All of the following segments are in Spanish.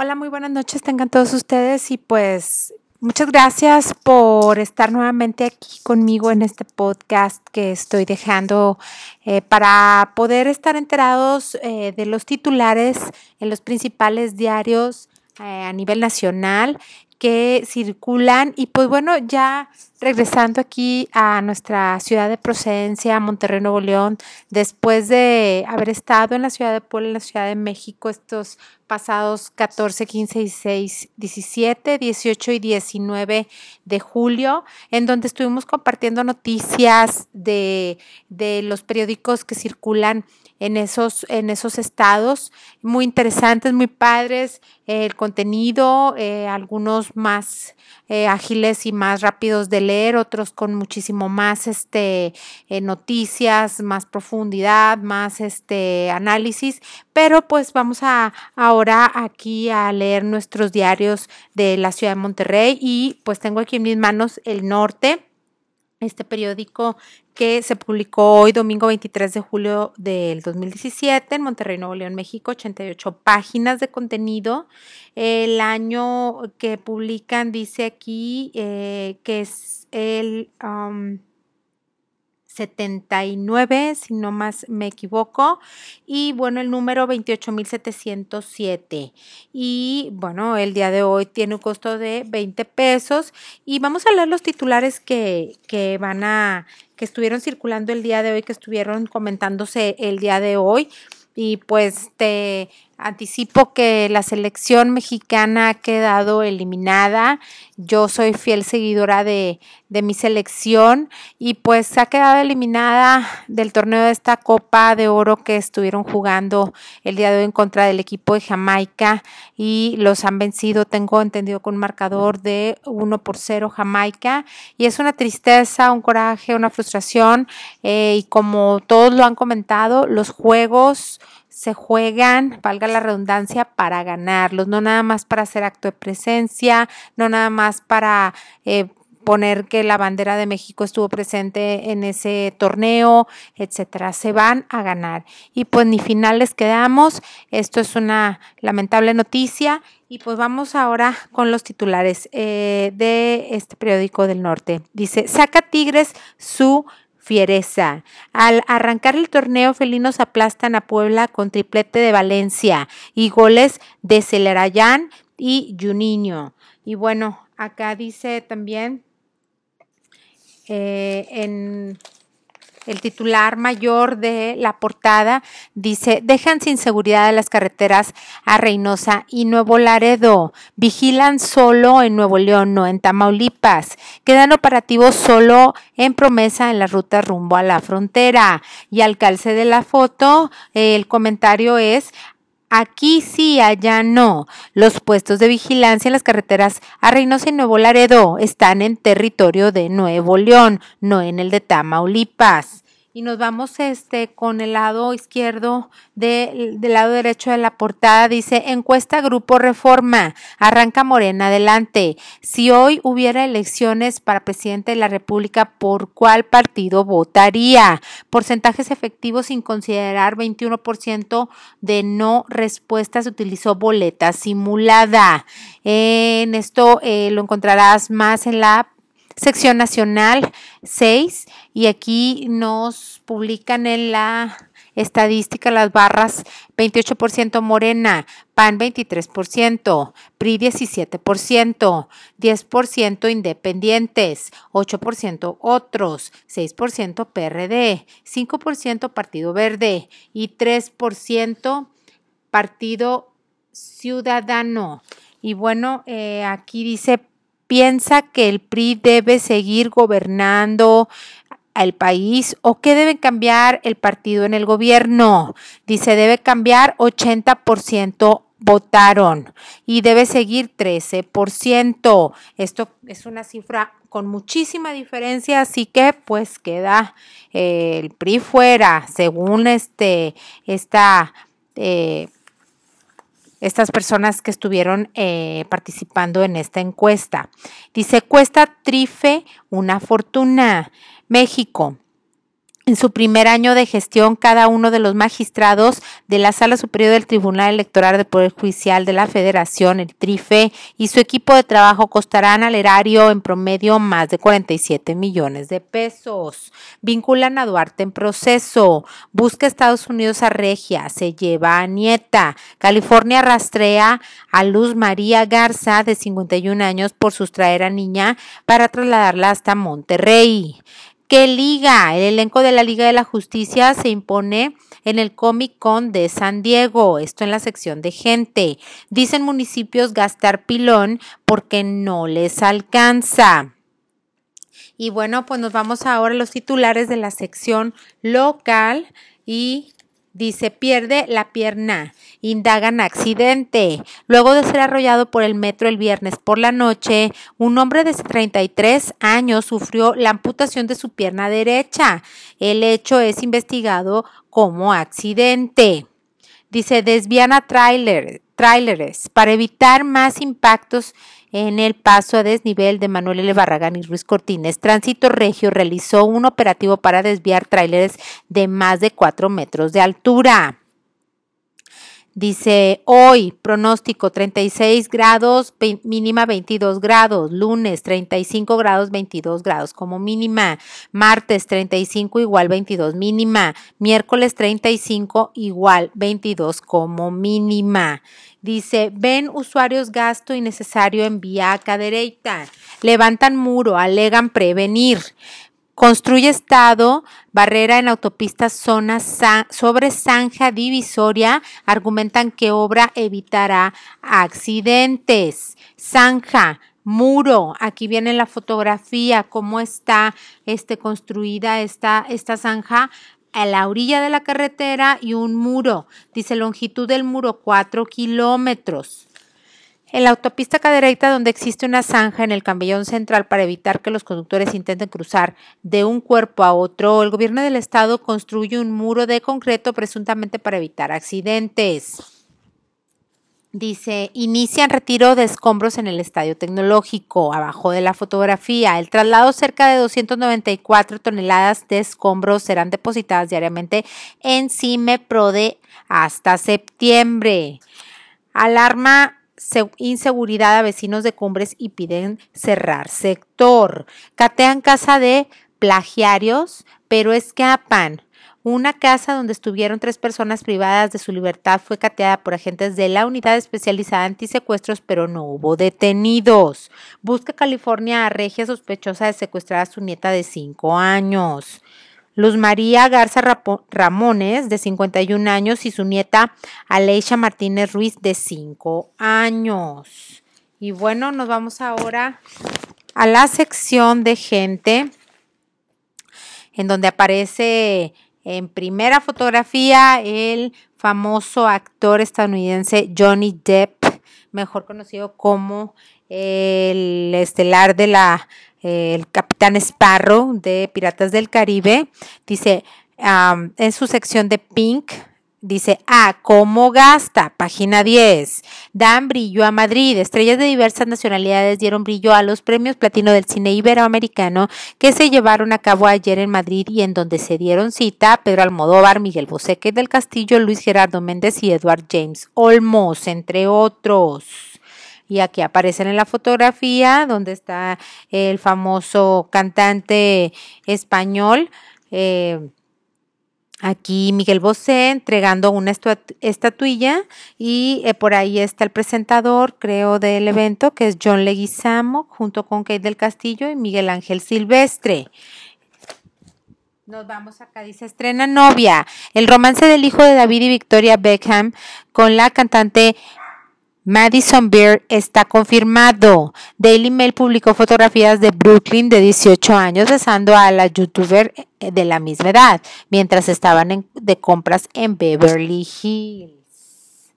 Hola, muy buenas noches, tengan todos ustedes y pues muchas gracias por estar nuevamente aquí conmigo en este podcast que estoy dejando eh, para poder estar enterados eh, de los titulares en los principales diarios eh, a nivel nacional que circulan. Y pues bueno, ya regresando aquí a nuestra ciudad de procedencia, Monterrey, Nuevo León, después de haber estado en la ciudad de Puebla, en la ciudad de México estos pasados 14, 15, 16, 17, 18 y 19 de julio, en donde estuvimos compartiendo noticias de, de los periódicos que circulan en esos, en esos estados, muy interesantes, muy padres, el contenido, eh, algunos más eh, ágiles y más rápidos de leer, otros con muchísimo más este, eh, noticias, más profundidad, más este, análisis, pero pues vamos a ahora aquí a leer nuestros diarios de la ciudad de Monterrey y pues tengo aquí en mis manos el norte este periódico que se publicó hoy, domingo 23 de julio del 2017, en Monterrey, Nuevo León, México, 88 páginas de contenido. El año que publican dice aquí eh, que es el... 79, si no más me equivoco, y bueno, el número 28.707. Y bueno, el día de hoy tiene un costo de 20 pesos y vamos a leer los titulares que, que van a, que estuvieron circulando el día de hoy, que estuvieron comentándose el día de hoy y pues te anticipo que la selección mexicana ha quedado eliminada. Yo soy fiel seguidora de, de, mi selección y pues ha quedado eliminada del torneo de esta Copa de Oro que estuvieron jugando el día de hoy en contra del equipo de Jamaica y los han vencido, tengo entendido, con un marcador de 1 por 0 Jamaica y es una tristeza, un coraje, una frustración eh, y como todos lo han comentado, los juegos se juegan, valga la redundancia, para ganarlos, no nada más para hacer acto de presencia, no nada más para eh, poner que la bandera de México estuvo presente en ese torneo, etcétera. Se van a ganar. Y pues ni finales quedamos. Esto es una lamentable noticia. Y pues vamos ahora con los titulares eh, de este periódico del norte. Dice, saca Tigres su fiereza. Al arrancar el torneo, felinos aplastan a Puebla con triplete de Valencia y goles de Celerayán y Juninho. Y bueno, acá dice también eh, en el titular mayor de la portada dice, dejan sin seguridad las carreteras a Reynosa y Nuevo Laredo, vigilan solo en Nuevo León, no en Tamaulipas, quedan operativos solo en promesa en la ruta rumbo a la frontera. Y al calce de la foto, el comentario es, Aquí sí, allá no. Los puestos de vigilancia en las carreteras a Reynosa y Nuevo Laredo están en territorio de Nuevo León, no en el de Tamaulipas y nos vamos este con el lado izquierdo del lado derecho de la portada dice encuesta Grupo Reforma arranca Morena adelante. Si hoy hubiera elecciones para presidente de la República por cuál partido votaría porcentajes efectivos sin considerar 21% de no respuestas utilizó boleta simulada. En esto eh, lo encontrarás más en la sección nacional 6 y aquí nos publican en la estadística las barras 28% Morena, PAN 23%, PRI 17%, 10% Independientes, 8% Otros, 6% PRD, 5% Partido Verde y 3% Partido Ciudadano. Y bueno, eh, aquí dice piensa que el PRI debe seguir gobernando al país o que debe cambiar el partido en el gobierno. Dice, debe cambiar 80% votaron y debe seguir 13%. Esto es una cifra con muchísima diferencia, así que pues queda eh, el PRI fuera, según este, esta eh, estas personas que estuvieron eh, participando en esta encuesta. Dice, cuesta Trife una fortuna. México. En su primer año de gestión, cada uno de los magistrados de la Sala Superior del Tribunal Electoral del Poder Judicial de la Federación, el TRIFE, y su equipo de trabajo costarán al erario en promedio más de 47 millones de pesos. Vinculan a Duarte en proceso. Busca Estados Unidos a Regia. Se lleva a Nieta. California rastrea a Luz María Garza, de 51 años, por sustraer a niña para trasladarla hasta Monterrey. ¿Qué liga? El elenco de la Liga de la Justicia se impone en el Comic Con de San Diego, esto en la sección de gente. Dicen municipios gastar pilón porque no les alcanza. Y bueno, pues nos vamos ahora a los titulares de la sección local y Dice, pierde la pierna. Indagan accidente. Luego de ser arrollado por el metro el viernes por la noche, un hombre de 33 años sufrió la amputación de su pierna derecha. El hecho es investigado como accidente. Dice, desvían a tráiler, tráileres para evitar más impactos en el paso a desnivel de Manuel L. Barragán y Ruiz Cortines, Tránsito Regio realizó un operativo para desviar tráileres de más de 4 metros de altura. Dice hoy, pronóstico 36 grados, mínima 22 grados. Lunes 35 grados, 22 grados como mínima. Martes 35 igual 22 mínima. Miércoles 35 igual 22 como mínima. Dice, ven usuarios gasto innecesario en vía cadereita. Levantan muro, alegan prevenir. Construye estado, barrera en autopistas, zona sobre zanja divisoria. Argumentan que obra evitará accidentes. Zanja, muro. Aquí viene la fotografía, cómo está este, construida esta, esta zanja a la orilla de la carretera y un muro. Dice longitud del muro 4 kilómetros. En la autopista Cadereyta, donde existe una zanja en el camellón central para evitar que los conductores intenten cruzar de un cuerpo a otro, el gobierno del estado construye un muro de concreto presuntamente para evitar accidentes. Dice, inician retiro de escombros en el estadio tecnológico. Abajo de la fotografía, el traslado cerca de 294 toneladas de escombros serán depositadas diariamente en CIMEPRODE hasta septiembre. Alarma inseguridad a vecinos de Cumbres y piden cerrar sector. Catean casa de plagiarios, pero escapan. Una casa donde estuvieron tres personas privadas de su libertad fue cateada por agentes de la unidad especializada antisecuestros, pero no hubo detenidos. Busca California a regia sospechosa de secuestrar a su nieta de cinco años. Luz María Garza Ramones, de 51 años, y su nieta Aleisha Martínez Ruiz, de 5 años. Y bueno, nos vamos ahora a la sección de gente, en donde aparece en primera fotografía el famoso actor estadounidense Johnny Depp, mejor conocido como el estelar de la el capitán Sparrow de Piratas del Caribe, dice en su sección de Pink, dice, ah, ¿cómo gasta? Página 10. Dan brillo a Madrid. Estrellas de diversas nacionalidades dieron brillo a los premios platino del cine iberoamericano que se llevaron a cabo ayer en Madrid y en donde se dieron cita Pedro Almodóvar, Miguel Boseque del Castillo, Luis Gerardo Méndez y Edward James Olmos, entre otros y aquí aparecen en la fotografía donde está el famoso cantante español. Eh, aquí Miguel Bosé entregando una estatuilla y eh, por ahí está el presentador, creo, del evento, que es John Leguizamo, junto con Kate del Castillo y Miguel Ángel Silvestre. Nos vamos acá, dice estrena novia, el romance del hijo de David y Victoria Beckham con la cantante Madison Beer está confirmado. Daily Mail publicó fotografías de Brooklyn de 18 años besando a la youtuber eh, de la misma edad mientras estaban de compras en Beverly Hills.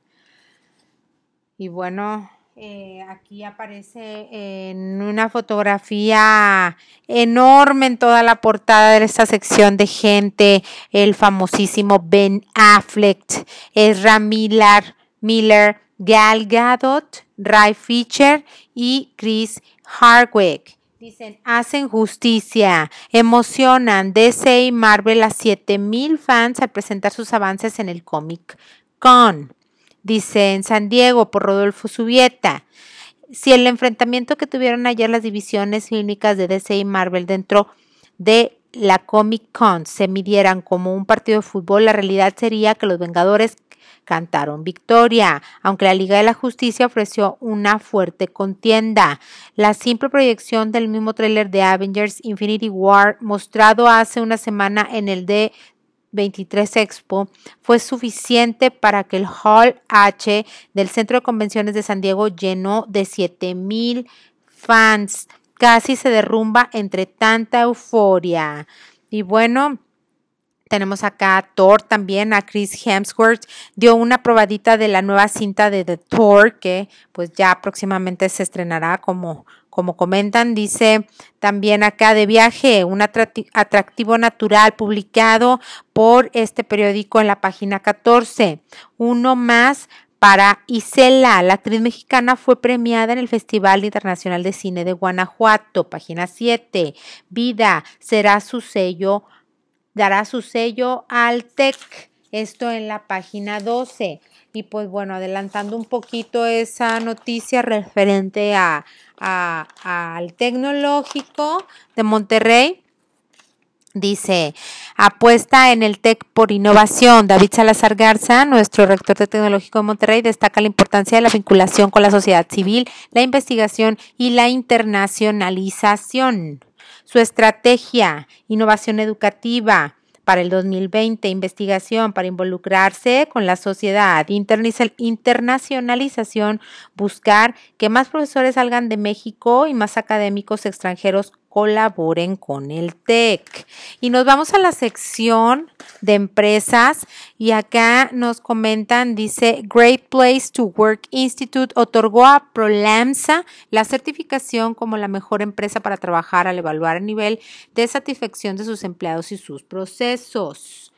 Y bueno, eh, aquí aparece en una fotografía enorme en toda la portada de esta sección de gente el famosísimo Ben Affleck, Ezra Miller, Miller Gal Gadot, Ray Fisher y Chris Hardwick. Dicen, hacen justicia, emocionan DC y Marvel a 7000 fans al presentar sus avances en el Comic Con. Dice en San Diego por Rodolfo Subieta. Si el enfrentamiento que tuvieron ayer las divisiones clínicas de DC y Marvel dentro de la Comic Con se midieran como un partido de fútbol, la realidad sería que los Vengadores cantaron victoria, aunque la Liga de la Justicia ofreció una fuerte contienda. La simple proyección del mismo tráiler de Avengers Infinity War mostrado hace una semana en el D 23 Expo fue suficiente para que el Hall H del Centro de Convenciones de San Diego llenó de 7000 fans. Casi se derrumba entre tanta euforia. Y bueno, tenemos acá a Thor también, a Chris Hemsworth. Dio una probadita de la nueva cinta de The Thor, que pues ya próximamente se estrenará como, como comentan. Dice también acá de viaje, un atractivo natural publicado por este periódico en la página 14. Uno más para Isela, la actriz mexicana fue premiada en el Festival Internacional de Cine de Guanajuato, página 7. Vida será su sello dará su sello al TEC. Esto en la página 12. Y pues bueno, adelantando un poquito esa noticia referente a, al tecnológico de Monterrey. Dice, apuesta en el TEC por innovación. David Salazar Garza, nuestro rector de Tecnológico de Monterrey, destaca la importancia de la vinculación con la sociedad civil, la investigación y la internacionalización su estrategia, innovación educativa para el 2020, investigación para involucrarse con la sociedad, internacionalización, buscar que más profesores salgan de México y más académicos extranjeros colaboren con el TEC. Y nos vamos a la sección de empresas y acá nos comentan, dice Great Place to Work Institute otorgó a Prolamsa la certificación como la mejor empresa para trabajar al evaluar el nivel de satisfacción de sus empleados y sus procesos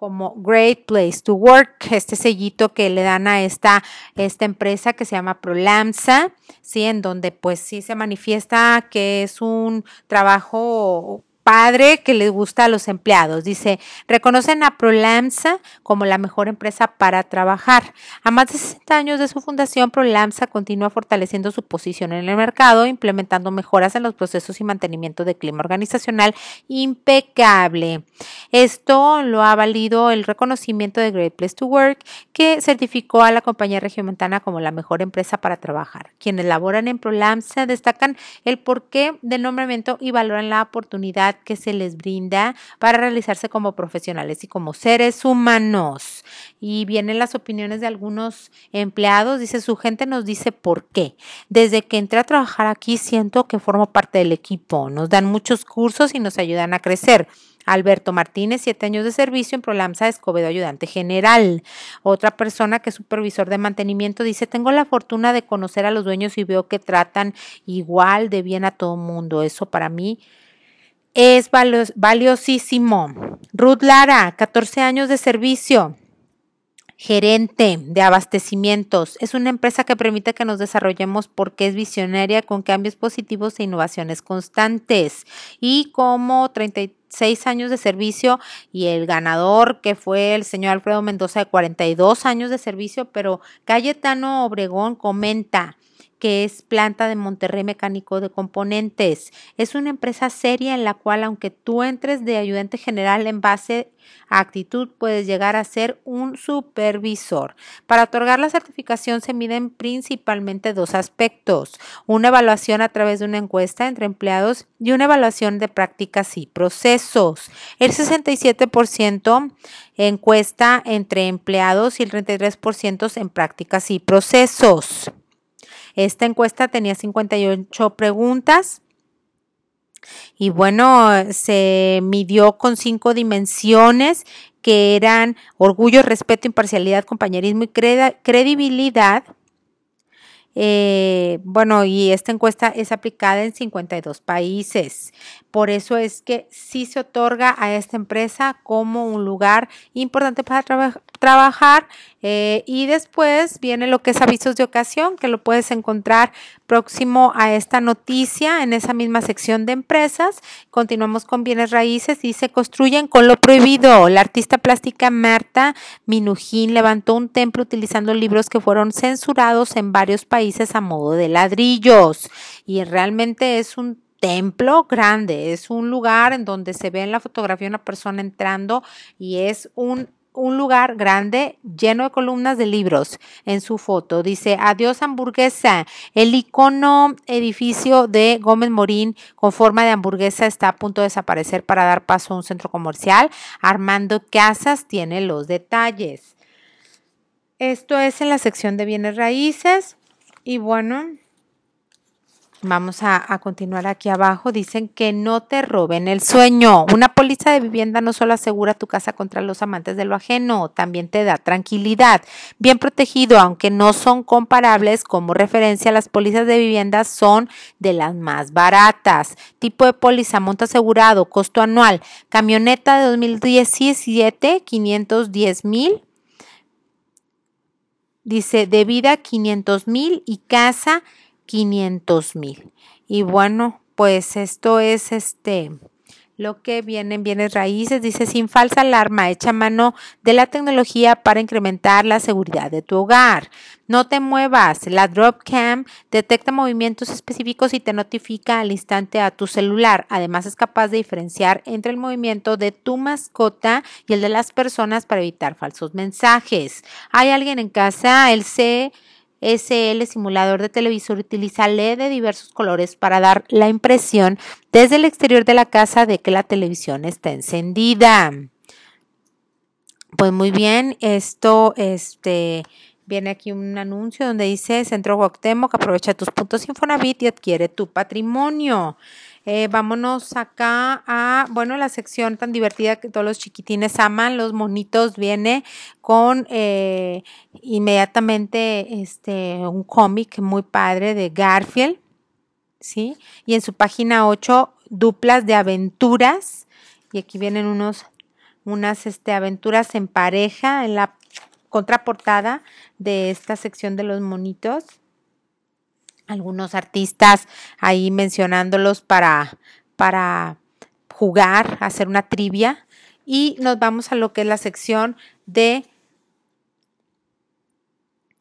como Great Place to Work, este sellito que le dan a esta, esta empresa que se llama Prolamsa, ¿sí? En donde pues sí se manifiesta que es un trabajo padre que les gusta a los empleados. Dice, reconocen a Prolamsa como la mejor empresa para trabajar. A más de 60 años de su fundación, Prolamsa continúa fortaleciendo su posición en el mercado, implementando mejoras en los procesos y mantenimiento de clima organizacional impecable. Esto lo ha valido el reconocimiento de Great Place to Work, que certificó a la compañía regiomontana como la mejor empresa para trabajar. Quienes laboran en Prolamsa destacan el porqué del nombramiento y valoran la oportunidad que se les brinda para realizarse como profesionales y como seres humanos. Y vienen las opiniones de algunos empleados. Dice, su gente nos dice por qué. Desde que entré a trabajar aquí siento que formo parte del equipo. Nos dan muchos cursos y nos ayudan a crecer. Alberto Martínez, siete años de servicio en Prolamsa Escobedo, ayudante general. Otra persona que es supervisor de mantenimiento dice, tengo la fortuna de conocer a los dueños y veo que tratan igual de bien a todo mundo. Eso para mí es valiosísimo. Ruth Lara, 14 años de servicio. Gerente de abastecimientos. Es una empresa que permite que nos desarrollemos porque es visionaria con cambios positivos e innovaciones constantes. Y como 36 años de servicio y el ganador que fue el señor Alfredo Mendoza de 42 años de servicio, pero Cayetano Obregón comenta, que es planta de Monterrey Mecánico de Componentes. Es una empresa seria en la cual aunque tú entres de ayudante general en base a actitud, puedes llegar a ser un supervisor. Para otorgar la certificación se miden principalmente dos aspectos. Una evaluación a través de una encuesta entre empleados y una evaluación de prácticas y procesos. El 67% encuesta entre empleados y el 33% en prácticas y procesos. Esta encuesta tenía 58 preguntas. Y bueno, se midió con cinco dimensiones que eran orgullo, respeto, imparcialidad, compañerismo y credibilidad. Eh, bueno, y esta encuesta es aplicada en 52 países. Por eso es que sí se otorga a esta empresa como un lugar importante para trabajar. Eh, y después viene lo que es avisos de ocasión, que lo puedes encontrar próximo a esta noticia en esa misma sección de empresas. Continuamos con bienes raíces y se construyen con lo prohibido. La artista plástica Marta Minujín levantó un templo utilizando libros que fueron censurados en varios países a modo de ladrillos. Y realmente es un templo grande, es un lugar en donde se ve en la fotografía una persona entrando y es un un lugar grande lleno de columnas de libros en su foto. Dice, adiós hamburguesa. El icono edificio de Gómez Morín con forma de hamburguesa está a punto de desaparecer para dar paso a un centro comercial. Armando Casas tiene los detalles. Esto es en la sección de bienes raíces. Y bueno, Vamos a, continuar aquí abajo. Dicen que no te roben el sueño. Una póliza de vivienda no solo asegura tu casa contra los amantes de lo ajeno, también te da tranquilidad. Bien protegido, aunque no son comparables como referencia, las pólizas de vivienda son de las más baratas. Tipo de póliza, monto asegurado, costo anual. Camioneta de 2017, 510 mil. Dice de vida 500 mil y casa 500 mil. Y bueno, pues esto es este lo que viene en bienes raíces. Dice, sin falsa alarma, echa mano de la tecnología para incrementar la seguridad de tu hogar. No te muevas. La Drop Cam detecta movimientos específicos y te notifica al instante a tu celular. Además, es capaz de diferenciar entre el movimiento de tu mascota y el de las personas para evitar falsos mensajes. ¿Hay alguien en casa? El C SL simulador de televisor utiliza LED de diversos colores para dar la impresión desde el exterior de la casa de que la televisión está encendida. Pues muy bien, esto este viene aquí un anuncio donde dice Centro Guautemoc aprovecha tus puntos Infonavit y adquiere tu patrimonio. Eh, vámonos acá a, bueno, la sección tan divertida que todos los chiquitines aman, los monitos, viene con eh, inmediatamente este, un cómic muy padre de Garfield, ¿sí? Y en su página 8, duplas de aventuras, y aquí vienen unos, unas este, aventuras en pareja en la contraportada de esta sección de los monitos algunos artistas ahí mencionándolos para, para jugar, hacer una trivia. Y nos vamos a lo que es la sección de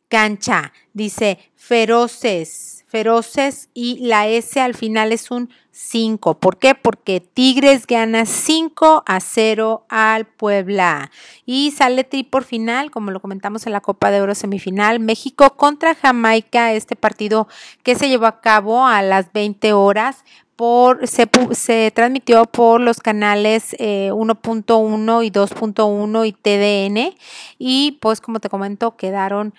cancha. Dice feroces, feroces y la S al final es un 5. ¿Por qué? Porque Tigres gana 5 a 0 al Puebla. Y sale tri por final, como lo comentamos en la Copa de Oro semifinal, México contra Jamaica, este partido que se llevó a cabo a las 20 horas. Se, se, transmitió por los canales 1.1 eh, y 2.1 y TDN y pues como te comento quedaron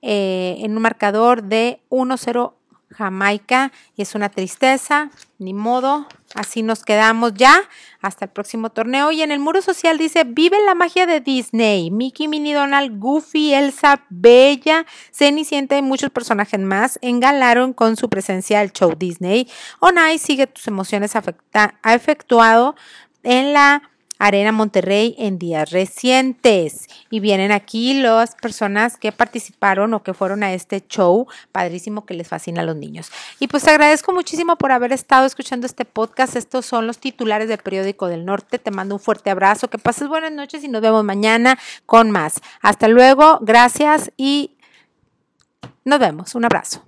eh, en un marcador de 1-0 Jamaica y es una tristeza, ni modo, así nos quedamos ya hasta el próximo torneo y en el muro social dice, vive la magia de Disney, Mickey, Minnie, Donald, Goofy, Elsa, Bella, Cenicienta y muchos personajes más engalaron con su presencia el show Disney. Onai sigue tus emociones afecta, ha efectuado en la Arena Monterrey en días recientes. Y vienen aquí las personas que participaron o que fueron a este show padrísimo que les fascina a los niños. Y pues agradezco muchísimo por haber estado escuchando este podcast. Estos son los titulares del periódico del norte. Te mando un fuerte abrazo. Que pases buenas noches y nos vemos mañana con más. Hasta luego. Gracias y nos vemos. Un abrazo.